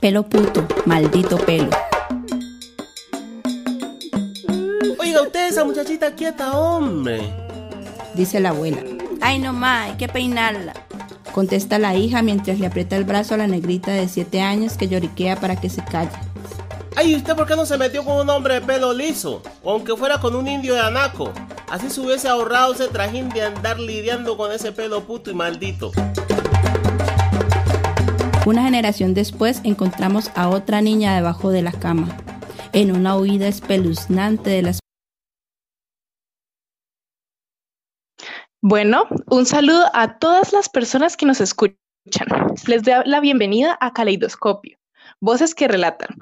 Pelo puto, maldito pelo. Oiga, usted esa muchachita quieta, hombre. Dice la abuela. Ay, no más, hay que peinarla. Contesta la hija mientras le aprieta el brazo a la negrita de 7 años que lloriquea para que se calle. Ay, ¿y usted por qué no se metió con un hombre de pelo liso? O aunque fuera con un indio de anaco. Así se hubiese ahorrado ese trajín de andar lidiando con ese pelo puto y maldito. Una generación después encontramos a otra niña debajo de la cama, en una huida espeluznante de las... Bueno, un saludo a todas las personas que nos escuchan. Les doy la bienvenida a Caleidoscopio, Voces que Relatan.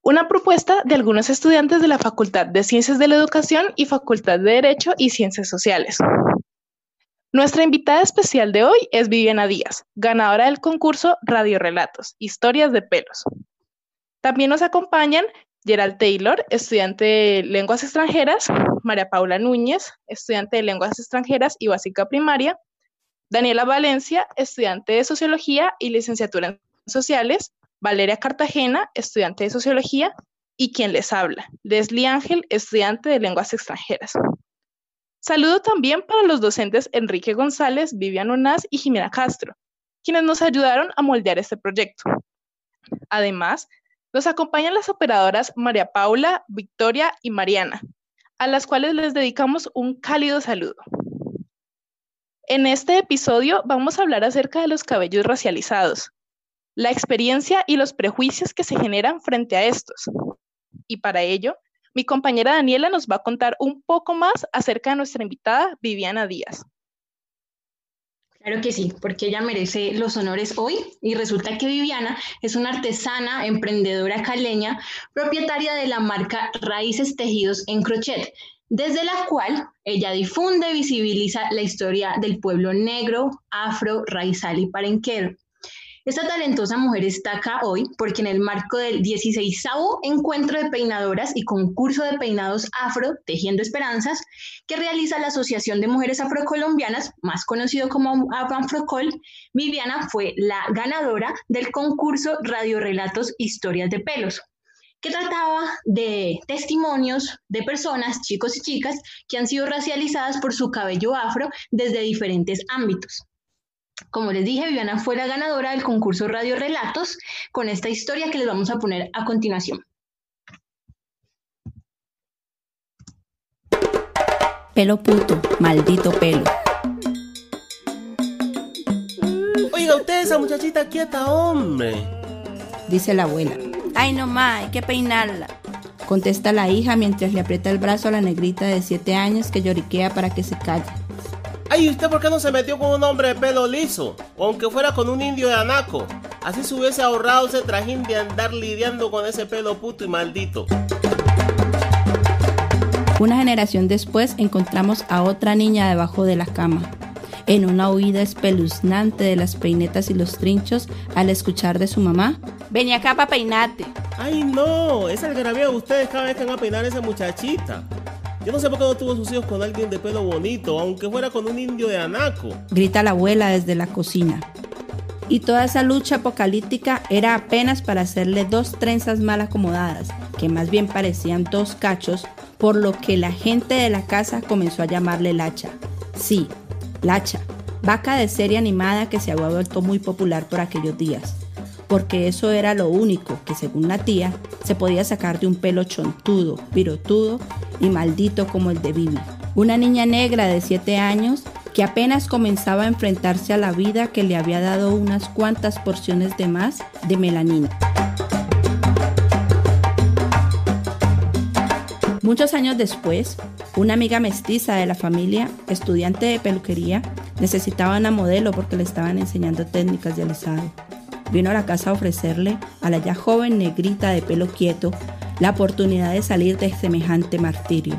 Una propuesta de algunos estudiantes de la Facultad de Ciencias de la Educación y Facultad de Derecho y Ciencias Sociales. Nuestra invitada especial de hoy es Viviana Díaz, ganadora del concurso Radio Relatos, Historias de Pelos. También nos acompañan Gerald Taylor, estudiante de lenguas extranjeras, María Paula Núñez, estudiante de lenguas extranjeras y básica primaria, Daniela Valencia, estudiante de sociología y licenciatura en sociales, Valeria Cartagena, estudiante de sociología, y quien les habla, Leslie Ángel, estudiante de lenguas extranjeras. Saludo también para los docentes Enrique González, Vivian Onaz y Jimena Castro, quienes nos ayudaron a moldear este proyecto. Además, nos acompañan las operadoras María Paula, Victoria y Mariana, a las cuales les dedicamos un cálido saludo. En este episodio vamos a hablar acerca de los cabellos racializados, la experiencia y los prejuicios que se generan frente a estos. Y para ello, mi compañera Daniela nos va a contar un poco más acerca de nuestra invitada Viviana Díaz. Claro que sí, porque ella merece los honores hoy y resulta que Viviana es una artesana, emprendedora caleña, propietaria de la marca Raíces Tejidos en Crochet, desde la cual ella difunde y visibiliza la historia del pueblo negro, afro, raizal y parenquero. Esta talentosa mujer está acá hoy porque en el marco del 16 encuentro de peinadoras y concurso de peinados afro, Tejiendo Esperanzas, que realiza la Asociación de Mujeres Afrocolombianas, más conocido como Afrocol, Viviana fue la ganadora del concurso Radio Relatos Historias de Pelos, que trataba de testimonios de personas, chicos y chicas, que han sido racializadas por su cabello afro desde diferentes ámbitos. Como les dije, Viviana fue la ganadora del concurso Radio Relatos con esta historia que les vamos a poner a continuación. Pelo puto, maldito pelo. Oiga, usted esa muchachita quieta, hombre. Dice la abuela. Ay, no más, hay que peinarla. Contesta la hija mientras le aprieta el brazo a la negrita de 7 años que lloriquea para que se calle. Ay, ¿y usted por qué no se metió con un hombre de pelo liso? O aunque fuera con un indio de anaco. Así se hubiese ahorrado ese trajín de andar lidiando con ese pelo puto y maldito. Una generación después encontramos a otra niña debajo de la cama, en una huida espeluznante de las peinetas y los trinchos al escuchar de su mamá. Vení acá para peinarte. Ay, no, es el algarabía de ustedes cada vez que van a peinar a esa muchachita. Yo no sé por qué no tuvo sus hijos con alguien de pelo bonito, aunque fuera con un indio de anaco. Grita la abuela desde la cocina. Y toda esa lucha apocalíptica era apenas para hacerle dos trenzas mal acomodadas, que más bien parecían dos cachos, por lo que la gente de la casa comenzó a llamarle Lacha. Sí, Lacha, vaca de serie animada que se había vuelto muy popular por aquellos días porque eso era lo único que, según la tía, se podía sacar de un pelo chontudo, pirotudo y maldito como el de Bibi. Una niña negra de 7 años que apenas comenzaba a enfrentarse a la vida que le había dado unas cuantas porciones de más de melanina. Muchos años después, una amiga mestiza de la familia, estudiante de peluquería, necesitaba una modelo porque le estaban enseñando técnicas de alisado vino a la casa a ofrecerle a la ya joven negrita de pelo quieto la oportunidad de salir de semejante martirio.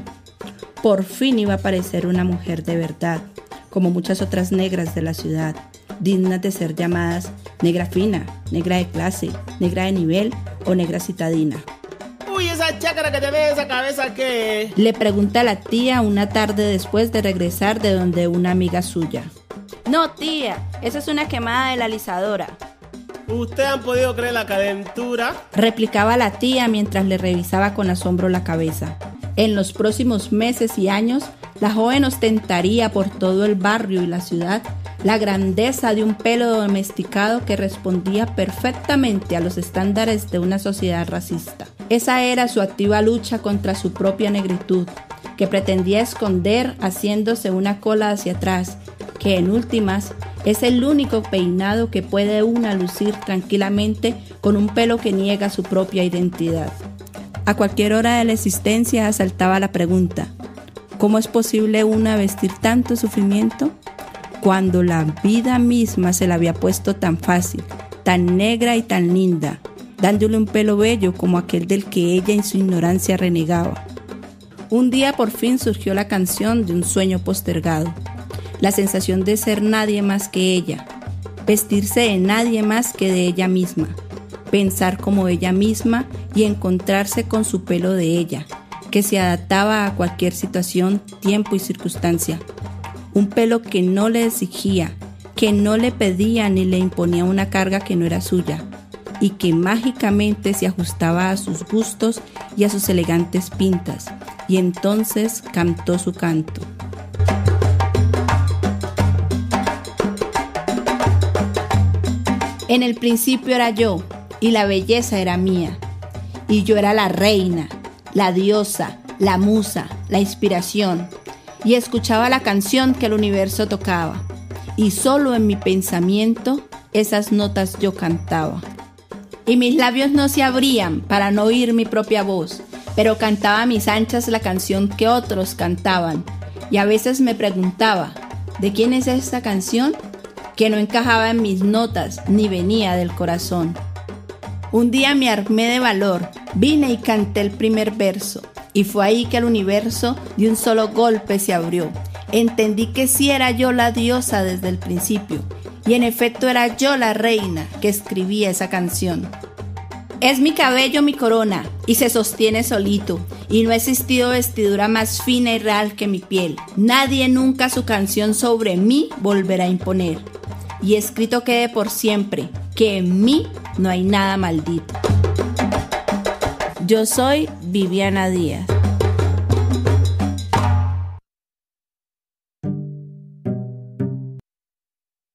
Por fin iba a aparecer una mujer de verdad, como muchas otras negras de la ciudad, dignas de ser llamadas negra fina, negra de clase, negra de nivel o negra citadina. Uy, esa chácara que tiene esa cabeza que... Le pregunta a la tía una tarde después de regresar de donde una amiga suya. No, tía, esa es una quemada de la alisadora. ¿Usted han podido creer la calentura? Replicaba la tía mientras le revisaba con asombro la cabeza. En los próximos meses y años, la joven ostentaría por todo el barrio y la ciudad la grandeza de un pelo domesticado que respondía perfectamente a los estándares de una sociedad racista. Esa era su activa lucha contra su propia negritud, que pretendía esconder haciéndose una cola hacia atrás, que en últimas es el único peinado que puede una lucir tranquilamente con un pelo que niega su propia identidad. A cualquier hora de la existencia asaltaba la pregunta, ¿cómo es posible una vestir tanto sufrimiento? Cuando la vida misma se la había puesto tan fácil, tan negra y tan linda, dándole un pelo bello como aquel del que ella en su ignorancia renegaba. Un día por fin surgió la canción de un sueño postergado, la sensación de ser nadie más que ella, vestirse de nadie más que de ella misma, pensar como ella misma y encontrarse con su pelo de ella, que se adaptaba a cualquier situación, tiempo y circunstancia. Un pelo que no le exigía, que no le pedía ni le imponía una carga que no era suya, y que mágicamente se ajustaba a sus gustos y a sus elegantes pintas, y entonces cantó su canto. En el principio era yo, y la belleza era mía, y yo era la reina, la diosa, la musa, la inspiración, y escuchaba la canción que el universo tocaba, y solo en mi pensamiento esas notas yo cantaba. Y mis labios no se abrían para no oír mi propia voz, pero cantaba a mis anchas la canción que otros cantaban, y a veces me preguntaba, ¿de quién es esta canción? Que no encajaba en mis notas ni venía del corazón. Un día me armé de valor, vine y canté el primer verso, y fue ahí que el universo de un solo golpe se abrió. Entendí que sí era yo la diosa desde el principio, y en efecto era yo la reina que escribía esa canción. Es mi cabello mi corona y se sostiene solito, y no ha existido vestidura más fina y real que mi piel. Nadie nunca su canción sobre mí volverá a imponer. Y escrito quede por siempre que en mí no hay nada maldito. Yo soy Viviana Díaz.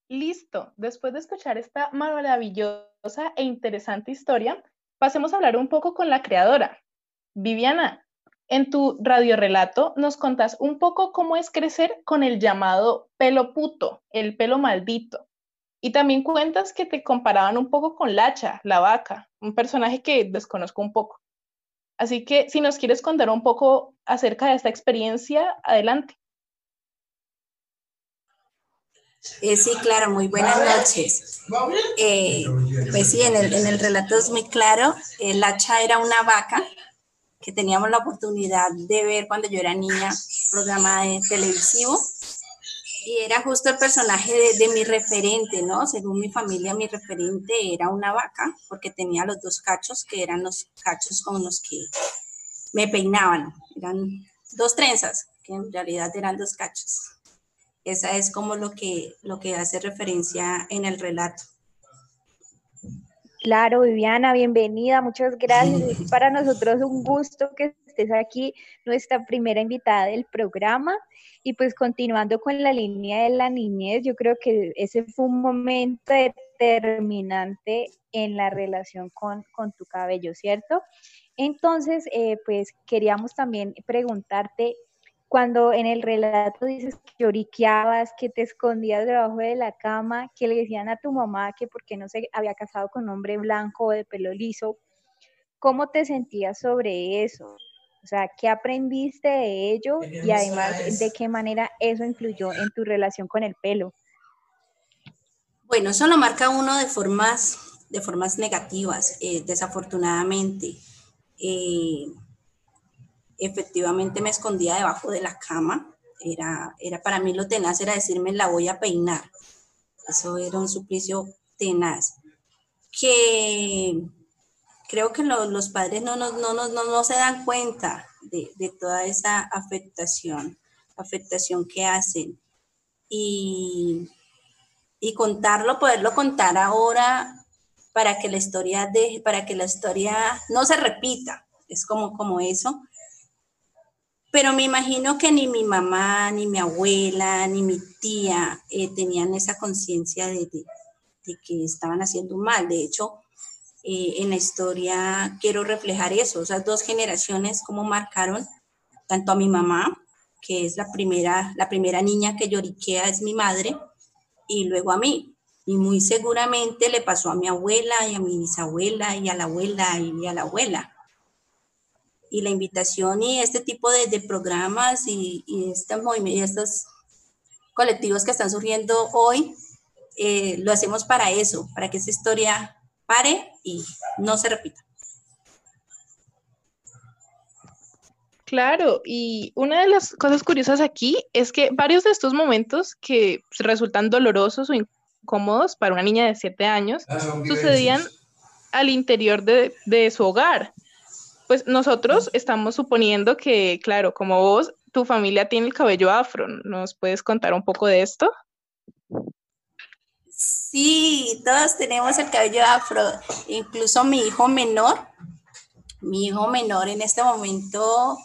Listo, después de escuchar esta maravillosa e interesante historia, pasemos a hablar un poco con la creadora. Viviana, en tu radiorelato nos contás un poco cómo es crecer con el llamado pelo puto, el pelo maldito. Y también cuentas que te comparaban un poco con Lacha, la vaca, un personaje que desconozco un poco. Así que si nos quieres contar un poco acerca de esta experiencia, adelante. Eh, sí, claro, muy buenas noches. Eh, pues sí, en el, relato es muy claro, el hacha era una vaca que teníamos la oportunidad de ver cuando yo era niña, programa de televisivo, y era justo el personaje de, de, mi referente, ¿no? Según mi familia, mi referente era una vaca, porque tenía los dos cachos, que eran los cachos con los que me peinaban, eran dos trenzas, que en realidad eran dos cachos. Esa es como lo que, lo que hace referencia en el relato. Claro, Viviana, bienvenida, muchas gracias. Es para nosotros un gusto que estés aquí, nuestra primera invitada del programa. Y pues continuando con la línea de la niñez, yo creo que ese fue un momento determinante en la relación con, con tu cabello, ¿cierto? Entonces, eh, pues queríamos también preguntarte cuando en el relato dices que lloriqueabas, que te escondías debajo de la cama, que le decían a tu mamá que porque no se había casado con un hombre blanco o de pelo liso, ¿cómo te sentías sobre eso? O sea, ¿qué aprendiste de ello y además de qué manera eso influyó en tu relación con el pelo? Bueno, eso lo marca uno de formas, de formas negativas, eh, desafortunadamente. Eh, efectivamente me escondía debajo de la cama. Era, era para mí lo tenaz, era decirme la voy a peinar. Eso era un suplicio tenaz. Que creo que los padres no, no, no, no, se dan cuenta de, de, toda esa afectación, afectación que hacen. Y, y contarlo, poderlo contar ahora para que la historia deje, para que la historia no se repita. Es como, como eso. Pero me imagino que ni mi mamá, ni mi abuela, ni mi tía eh, tenían esa conciencia de, que estaban haciendo mal. De hecho, eh, en la historia quiero reflejar eso, esas dos generaciones, cómo marcaron tanto a mi mamá, que es la primera, la primera niña que lloriquea, es mi madre, y luego a mí. Y muy seguramente le pasó a mi abuela y a mi bisabuela y a la abuela y a la abuela y la invitación y este tipo de, programas y, y, este estos colectivos que están surgiendo hoy, eh, lo hacemos para eso, para que esa historia pare y no se repita. Claro, y una de las cosas curiosas aquí es que varios de estos momentos que resultan dolorosos o incómodos para una niña de siete años ah, sucedían al interior de, de su hogar. Pues nosotros estamos suponiendo que, claro, como vos, tu familia tiene el cabello afro. ¿Nos puedes contar un poco de esto? Sí, todos tenemos el cabello afro, incluso mi hijo menor. Mi hijo menor en este momento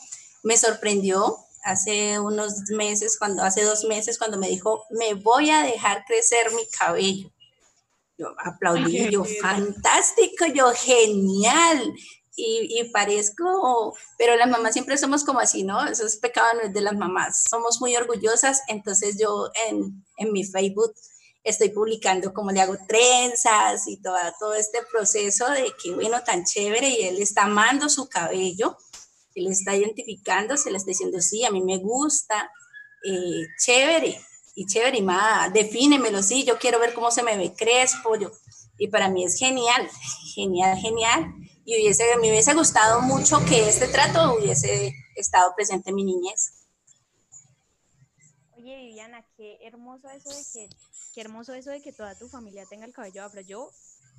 me sorprendió hace unos meses, cuando hace dos meses, cuando me dijo, me voy a dejar crecer mi cabello. Yo aplaudí, yo, fantástico, yo, genial y, parezco, pero las mamás siempre somos como así, ¿no? Eso es pecado de las mamás. Somos muy orgullosas, entonces yo en, en mi Facebook estoy publicando cómo le hago trenzas y todo, todo este proceso de que, bueno, tan chévere y él está amando su cabello, él está identificando, se le está diciendo, sí, a mí me gusta, eh, chévere, y chévere, y más, defínemelo, sí, yo quiero ver cómo se me ve crespo, y para mí es genial, genial, genial y hubiese, me hubiese gustado mucho que este trato hubiese estado presente en mi niñez. Oye, Viviana, qué hermoso eso de que, hermoso eso de que toda tu familia tenga el cabello afro. Yo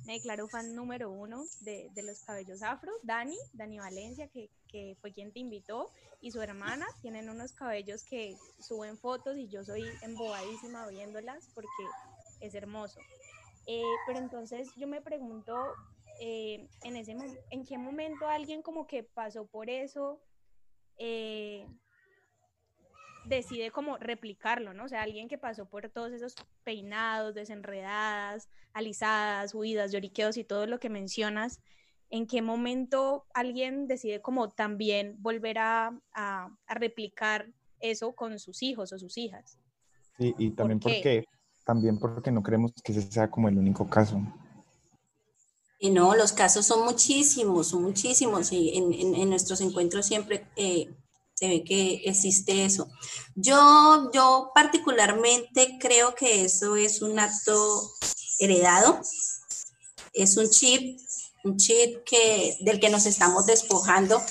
me declaro fan número uno de, de los cabellos afro. Dani, Dani Valencia, que, que, fue quien te invitó, y su hermana tienen unos cabellos que suben fotos y yo soy embobadísima viéndolas porque es hermoso. Eh, pero entonces yo me pregunto, eh, en, ese, en qué momento alguien como que pasó por eso eh, decide como replicarlo, ¿no? O sea, alguien que pasó por todos esos peinados, desenredadas, alisadas, huidas, lloriqueos y todo lo que mencionas, ¿en qué momento alguien decide como también volver a, a, replicar eso con sus hijos o sus hijas? Sí, y también porque, también porque no creemos que ese sea como el único caso. Y no, los casos son muchísimos, son muchísimos y en, nuestros encuentros siempre eh, se ve que existe eso. Yo, yo particularmente creo que eso es un acto heredado, es un chip, un chip que, del que nos estamos despojando.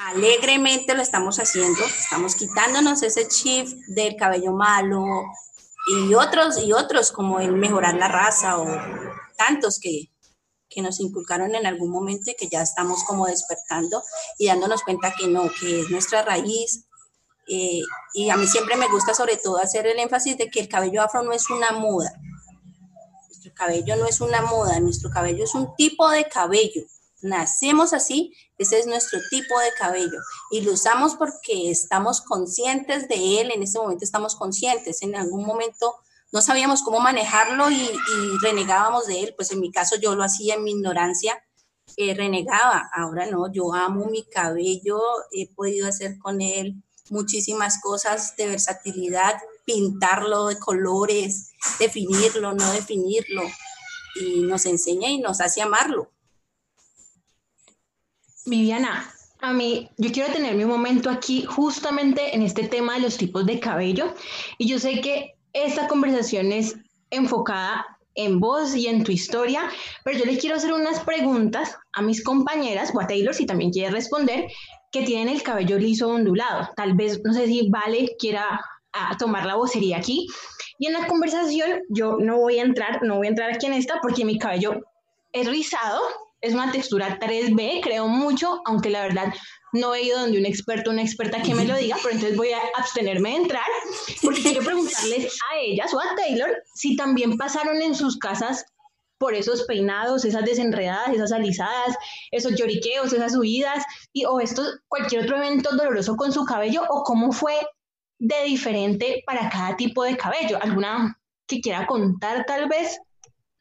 Alegremente lo estamos haciendo, estamos quitándonos ese chip del cabello malo y otros, y otros como el mejorar la raza o tantos que, que nos inculcaron en algún momento y que ya estamos como despertando y dándonos cuenta que no, que es nuestra raíz. Eh, y a mí siempre me gusta sobre todo hacer el énfasis de que el cabello afro no es una moda. Nuestro cabello no es una moda, nuestro cabello es un tipo de cabello. Nacemos así, ese es nuestro tipo de cabello y lo usamos porque estamos conscientes de él, en este momento estamos conscientes, en algún momento no sabíamos cómo manejarlo y, renegábamos de él. Pues en mi caso yo lo hacía en mi ignorancia, eh, renegaba. Ahora no, yo amo mi cabello, he podido hacer con él muchísimas cosas de versatilidad, pintarlo de colores, definirlo, no definirlo, y nos enseña y nos hace amarlo. Viviana, a mí, yo quiero tener mi momento aquí justamente en este tema de los tipos de cabello, y yo sé que esta conversación es enfocada en vos y en tu historia, pero yo le quiero hacer unas preguntas a mis compañeras, o a Taylor si también quiere responder, que tienen el cabello liso ondulado. Tal vez, no sé si Vale quiera ah, tomar la vocería aquí. Y en la conversación yo no voy a entrar, no voy a entrar aquí en esta porque mi cabello es rizado, es una textura 3B, creo mucho, aunque la verdad no he ido donde un experto, una experta que me lo diga, pero entonces voy a abstenerme de entrar, porque quiero preguntarles a ellas o a Taylor si también pasaron en sus casas por esos peinados, esas desenredadas, esas alisadas, esos lloriqueos, esas huidas, y, o esto, cualquier otro evento doloroso con su cabello, o cómo fue de diferente para cada tipo de cabello. ¿Alguna que quiera contar tal vez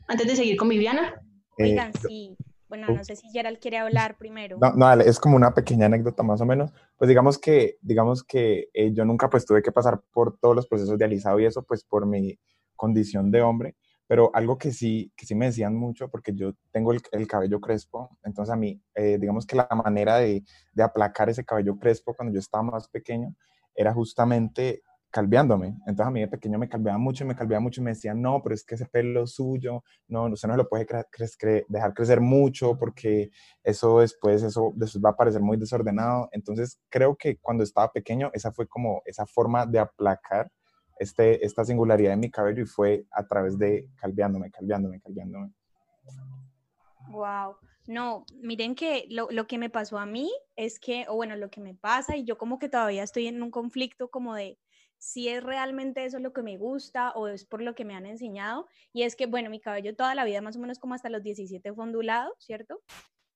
antes de seguir con Viviana? Oigan, eh, sí. Bueno, no sé si Gerald quiere hablar primero. No, no, es como una pequeña anécdota más o menos. Pues digamos que, digamos que eh, yo nunca pues tuve que pasar por todos los procesos de alisado y eso pues por mi condición de hombre, pero algo que sí, que sí me decían mucho, porque yo tengo el, el cabello crespo, entonces a mí, eh, digamos que la manera de, de aplacar ese cabello crespo cuando yo estaba más pequeño era justamente calveándome. Entonces a mí de pequeño me calveaba mucho y me calveaba mucho y me decían, no, pero es que ese pelo suyo, no, usted no lo puede dejar crecer mucho porque eso después, eso después va a parecer muy desordenado. Entonces creo que cuando estaba pequeño esa fue como esa forma de aplacar este, esta singularidad de mi cabello y fue a través de calveándome, calveándome, calveándome. Wow. No, miren que lo, lo, que me pasó a mí es que, o bueno, lo que me pasa y yo como que todavía estoy en un conflicto como de si es realmente eso lo que me gusta o es por lo que me han enseñado. Y es que, bueno, mi cabello toda la vida, más o menos como hasta los 17 fue ondulado, ¿cierto?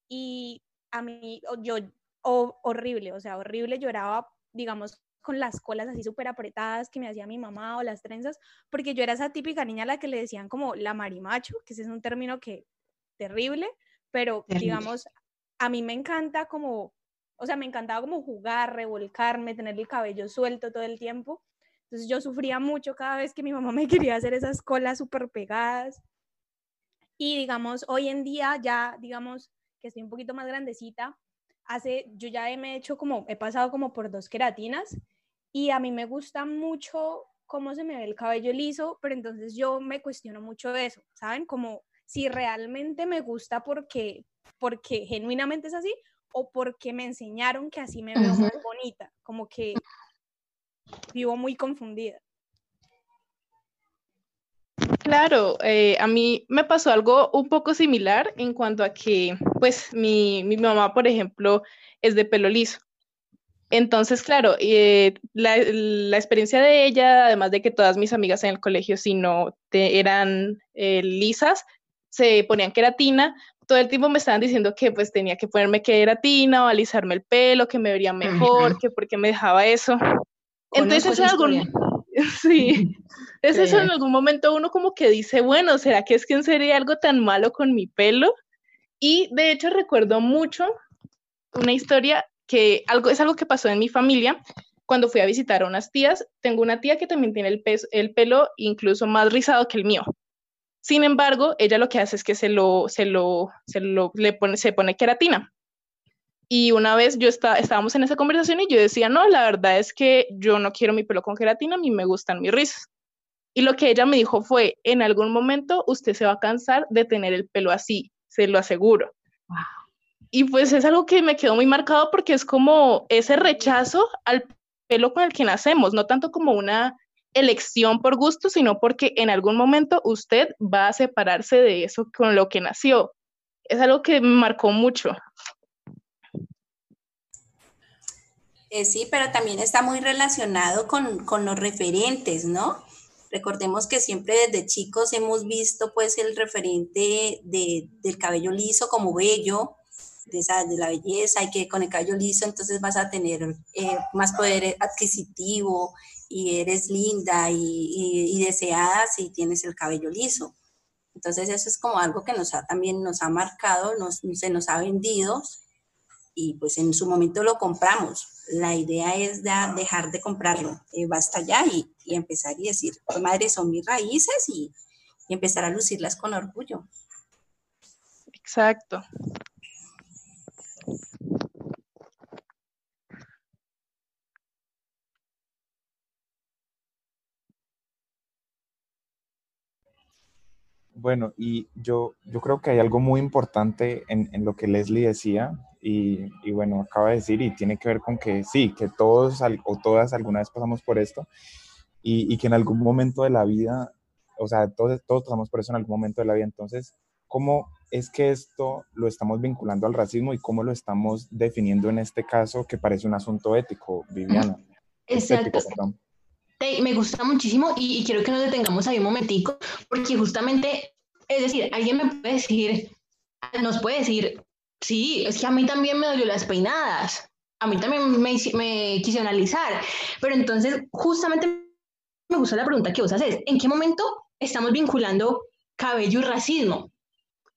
Y a mí, yo, horrible, o sea, horrible, lloraba, digamos, con las colas así súper apretadas que me hacía mi mamá o las trenzas, porque yo era esa típica niña a la que le decían como la marimacho, que ese es un término que terrible, pero digamos, a mí me encanta como, o sea, me encantaba como jugar, revolcarme, tener el cabello suelto todo el tiempo. Entonces yo sufría mucho cada vez que mi mamá me quería hacer esas colas súper pegadas. Y digamos, hoy en día ya, digamos, que estoy un poquito más grandecita, hace, yo ya me he hecho como, he pasado como por dos queratinas y a mí me gusta mucho cómo se me ve el cabello liso, pero entonces yo me cuestiono mucho eso, ¿saben? Como si realmente me gusta porque, porque genuinamente es así o porque me enseñaron que así me veo más bonita, como que vivo muy confundida. Claro, eh, a mí me pasó algo un poco similar en cuanto a que, pues, mi, mi mamá, por ejemplo, es de pelo liso. Entonces, claro, eh, la, la, experiencia de ella, además de que todas mis amigas en el colegio, si no te, eran eh, lisas, se ponían queratina, todo el tiempo me estaban diciendo que pues tenía que ponerme queratina o alisarme el pelo, que me vería mejor, que porque me dejaba eso. Entonces, algún... sí, es eso en algún momento uno como que dice, bueno, ¿será que es que en serio algo tan malo con mi pelo? Y de hecho recuerdo mucho una historia que algo, es algo que pasó en mi familia cuando fui a visitar a unas tías. Tengo una tía que también tiene el, el pelo incluso más rizado que el mío. Sin embargo, ella lo que hace es que se lo, se lo, se lo, le pone, se pone queratina. Y una vez yo estaba, estábamos en esa conversación y yo decía, no, la verdad es que yo no quiero mi pelo con queratina, a mí me gustan mis rizos. Y lo que ella me dijo fue, en algún momento usted se va a cansar de tener el pelo así, se lo aseguro. Y pues es algo que me quedó muy marcado porque es como ese rechazo al pelo con el que nacemos, no tanto como una elección por gusto, sino porque en algún momento usted va a separarse de eso con lo que nació. Es algo que me marcó mucho. Eh, sí, pero también está muy relacionado con, los referentes, ¿no? Recordemos que siempre desde chicos hemos visto pues el referente del cabello liso como bello, de, esa, de la belleza y que con el cabello liso entonces vas a tener eh, más poder adquisitivo y eres linda y, deseada si tienes el cabello liso. Entonces eso es como algo que nos ha, también nos ha marcado, nos, se nos ha vendido y pues en su momento lo compramos. La idea es dejar de comprarlo, eh, basta ya y, empezar y decir, pues madre, son mis raíces y, y empezar a lucirlas con orgullo. Exacto. Bueno, y yo, yo creo que hay algo muy importante en, en lo que Leslie decía, y, y, bueno, acaba de decir, y tiene que ver con que sí, que todos o todas alguna vez pasamos por esto, y, y que en algún momento de la vida, o sea, todos, todos pasamos por eso en algún momento de la vida, entonces, ¿cómo es que esto lo estamos vinculando al racismo y cómo lo estamos definiendo en este caso que parece un asunto ético, Viviana? Exacto. me gusta muchísimo y, quiero que nos detengamos ahí un momentico, porque justamente Es decir, alguien me puede decir, nos puede decir, sí, es que a mí también me dolió las peinadas, a mí también me, me quise analizar, pero entonces justamente me gusta la pregunta que vos haces, ¿en qué momento estamos vinculando cabello y racismo?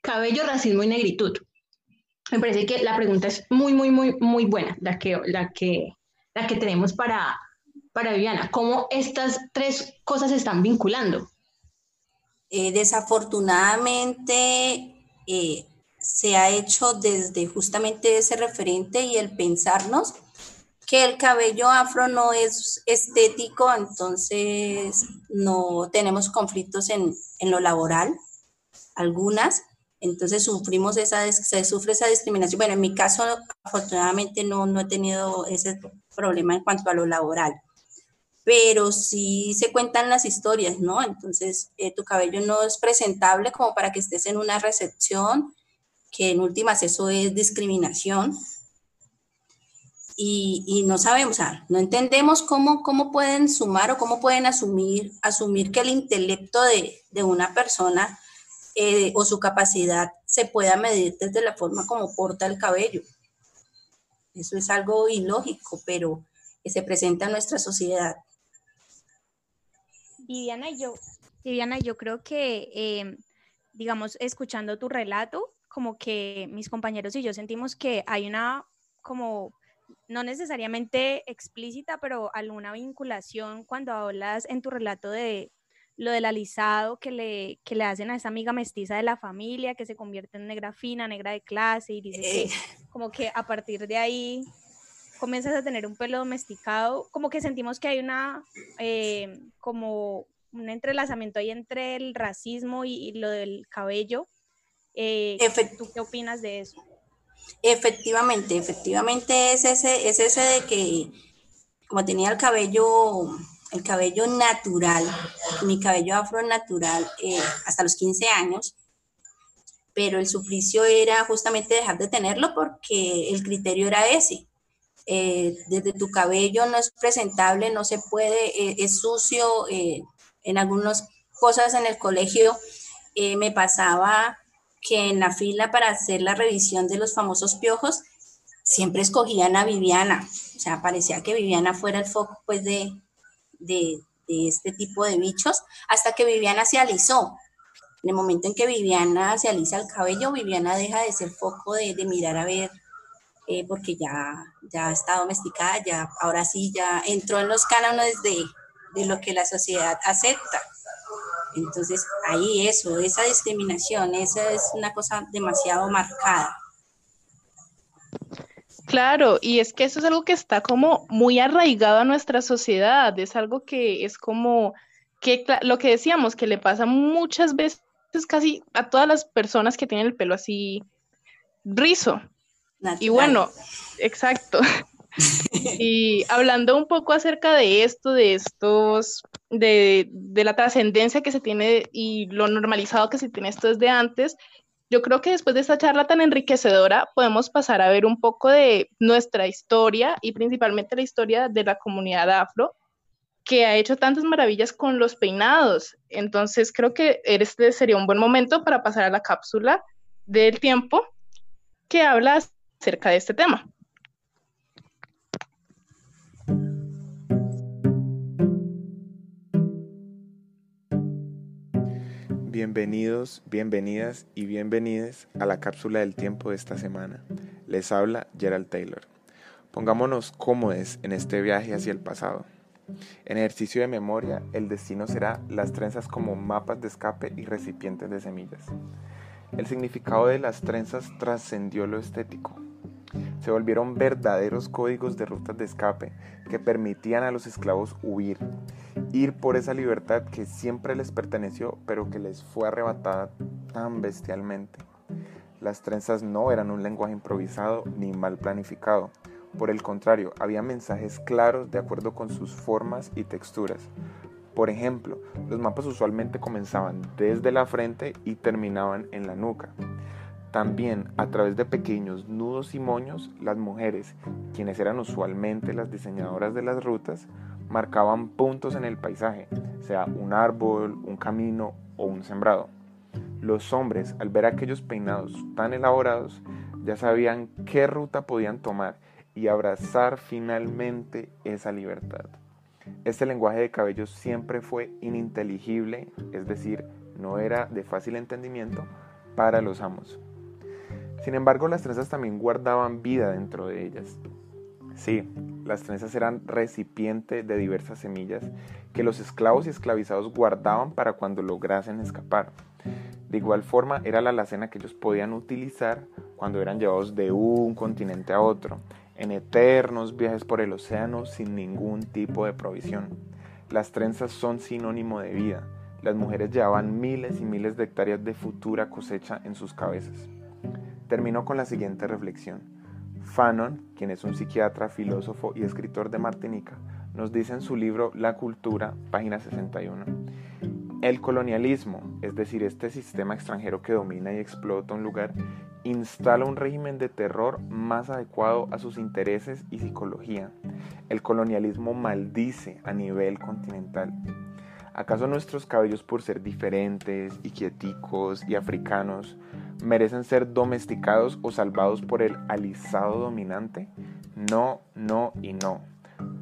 Cabello, racismo y negritud. Me parece que la pregunta es muy, muy, muy, muy buena, la que, la que, la que tenemos para, para Viviana. ¿Cómo estas tres cosas se están vinculando? Eh, desafortunadamente, eh, se ha hecho desde justamente ese referente y el pensarnos que el cabello afro no es estético, entonces no tenemos conflictos en, en lo laboral, algunas, entonces sufrimos esa, se sufre esa discriminación. Bueno, en mi caso, afortunadamente no, no he tenido ese problema en cuanto a lo laboral, pero sí se cuentan las historias, ¿no? Entonces, eh, tu cabello no es presentable como para que estés en una recepción, que en últimas eso es discriminación. Y, y, no sabemos, o sea, no entendemos cómo, cómo pueden sumar o cómo pueden asumir, asumir que el intelecto de, de una persona eh, o su capacidad se pueda medir desde la forma como porta el cabello. Eso es algo ilógico, pero que se presenta en nuestra sociedad. Viviana, yo, Viviana, yo creo que, eh, digamos, escuchando tu relato, como que mis compañeros y yo sentimos que hay una como no necesariamente explícita, pero alguna vinculación cuando hablas en tu relato de lo del alisado que le, que le hacen a esa amiga mestiza de la familia, que se convierte en negra fina, negra de clase, y dice que eh. como que a partir de ahí comienzas a tener un pelo domesticado, como que sentimos que hay una, eh, como un entrelazamiento ahí entre el racismo y lo del cabello, eh, ¿Tú qué opinas de eso? Efectivamente, efectivamente es ese, es ese de que como tenía el cabello, el cabello natural, mi cabello afro natural eh, hasta los 15 años, pero el suplicio era justamente dejar de tenerlo porque el criterio era ese. Eh, desde tu cabello no es presentable, no se puede, es sucio. en algunas cosas en el colegio me pasaba que en la fila para hacer la revisión de los famosos piojos siempre escogían a Viviana. O sea, parecía que Viviana fuera el foco pues de, de, este tipo de bichos, hasta que Viviana se alisó. En el momento en que Viviana se alisa el cabello, Viviana deja de ser foco de, mirar a ver, eh, porque ya, ya está domesticada, ya ahora sí ya entró en los cánones de, de lo que la sociedad acepta. Entonces, ahí eso, esa discriminación, esa es una cosa demasiado marcada. Claro, y es que eso es algo que está como muy arraigado a nuestra sociedad, es algo que es como que lo que decíamos, que le pasa muchas veces casi a todas las personas que tienen el pelo así rizo. Y bueno, exacto. Y hablando un poco acerca de esto, de estos, de, la trascendencia que se tiene y lo normalizado que se tiene esto desde antes, yo creo que después de esta charla tan enriquecedora podemos pasar a ver un poco de nuestra historia y principalmente la historia de la comunidad afro que ha hecho tantas maravillas con los peinados. Entonces creo que este sería un buen momento para pasar a la cápsula del tiempo que habla acerca de este tema. Bienvenidos, bienvenidas y bienvenides a la cápsula del tiempo de esta semana. Les habla Gerald Taylor. Pongámonos cómodos en este viaje hacia el pasado. En ejercicio de memoria, el destino será las trenzas como mapas de escape y recipientes de semillas. El significado de las trenzas trascendió lo estético. Se volvieron verdaderos códigos de rutas de escape que permitían a los esclavos huir, ir por esa libertad que siempre les perteneció, pero que les fue arrebatada tan bestialmente. Las trenzas no eran un lenguaje improvisado ni mal planificado. Por el contrario, había mensajes claros de acuerdo con sus formas y texturas. Por ejemplo, los mapas usualmente comenzaban desde la frente y terminaban en la nuca. También a través de pequeños nudos y moños, las mujeres, quienes eran usualmente las diseñadoras de las rutas, marcaban puntos en el paisaje, sea un árbol, un camino o un sembrado. Los hombres, al ver aquellos peinados tan elaborados, ya sabían qué ruta podían tomar y abrazar finalmente esa libertad. Este lenguaje de cabello siempre fue ininteligible, es decir, no era de fácil entendimiento para los amos. Sin embargo, las trenzas también guardaban vida dentro de ellas. Sí, las trenzas eran recipiente de diversas semillas que los esclavos y esclavizados guardaban para cuando lograsen escapar. De igual forma, era la alacena que ellos podían utilizar cuando eran llevados de un continente a otro, en eternos viajes por el océano sin ningún tipo de provisión. Las trenzas son sinónimo de vida. Las mujeres llevaban miles y miles de hectáreas de futura cosecha en sus cabezas. Terminó con la siguiente reflexión. Fanon, quien es un psiquiatra, filósofo y escritor de Martinica, nos dice en su libro La cultura, página 61. El colonialismo, es decir, este sistema extranjero que domina y explota un lugar, instala un régimen de terror más adecuado a sus intereses y psicología. El colonialismo maldice a nivel continental. ¿Acaso nuestros cabellos por ser diferentes y quieticos y africanos merecen ser domesticados o salvados por el alisado dominante? No, no y no.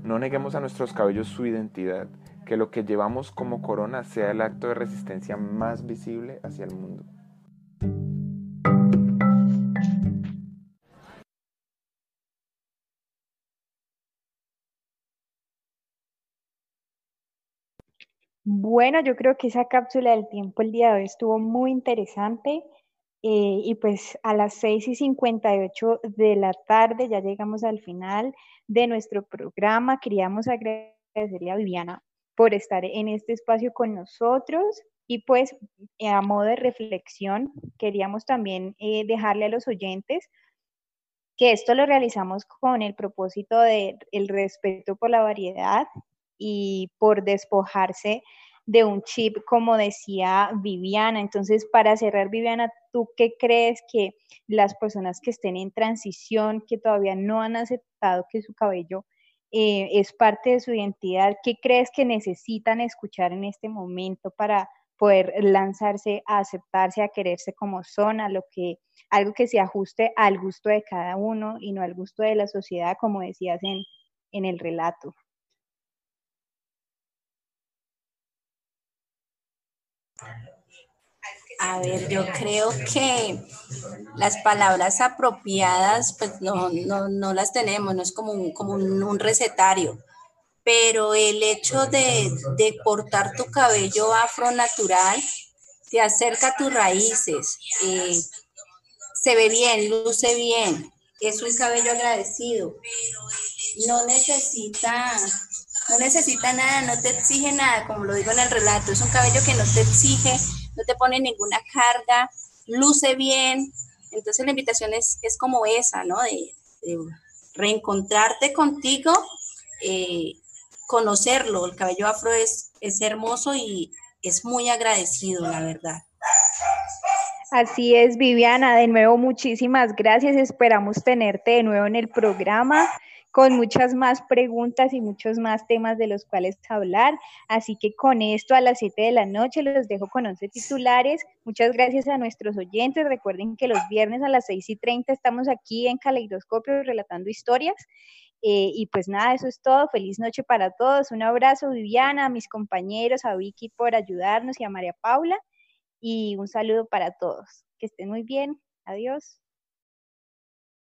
No neguemos a nuestros cabellos su identidad que lo que llevamos como corona sea el acto de resistencia más visible hacia el mundo. Bueno, yo creo que esa cápsula del tiempo el día de hoy estuvo muy interesante. Eh, y pues a las 6 y 58 de la tarde ya llegamos al final de nuestro programa. Queríamos agradecerle a Viviana por estar en este espacio con nosotros. Y pues a modo de reflexión, queríamos también eh, dejarle a los oyentes que esto lo realizamos con el propósito de el respeto por la variedad y por despojarse de un chip, como decía Viviana. Entonces, para cerrar, Viviana, ¿tú qué crees que las personas que estén en transición, que todavía no han aceptado que su cabello eh, es parte de su identidad. ¿Qué crees que necesitan escuchar en este momento para poder lanzarse a aceptarse, a quererse como son, a lo que, algo que se ajuste al gusto de cada uno y no al gusto de la sociedad, como decías en, en el relato? A ver, yo creo que las palabras apropiadas, pues no, no, las tenemos, no es como un, como un, recetario, pero el hecho de, de, cortar tu cabello afro natural te acerca a tus raíces, eh, se ve bien, luce bien, es un cabello agradecido, no necesita no necesita nada, no te exige nada, como lo digo en el relato, es un cabello que no te exige no te pone ninguna carga, luce bien. Entonces la invitación es, es como esa, ¿no? De, reencontrarte contigo, eh, conocerlo. El cabello afro es, es hermoso y es muy agradecido, la verdad. Así es, Viviana. De nuevo, muchísimas gracias. Esperamos tenerte de nuevo en el programa con muchas más preguntas y muchos más temas de los cuales hablar. Así que con esto a las 7 de la noche los dejo con 11 titulares. Muchas gracias a nuestros oyentes. Recuerden que los viernes a las 6 y 30 estamos aquí en Caleidoscopio relatando historias. Eh, y pues nada, eso es todo. Feliz noche para todos. Un abrazo, Viviana, a mis compañeros, a Vicky por ayudarnos y a María Paula. Y un saludo para todos. Que estén muy bien. Adiós.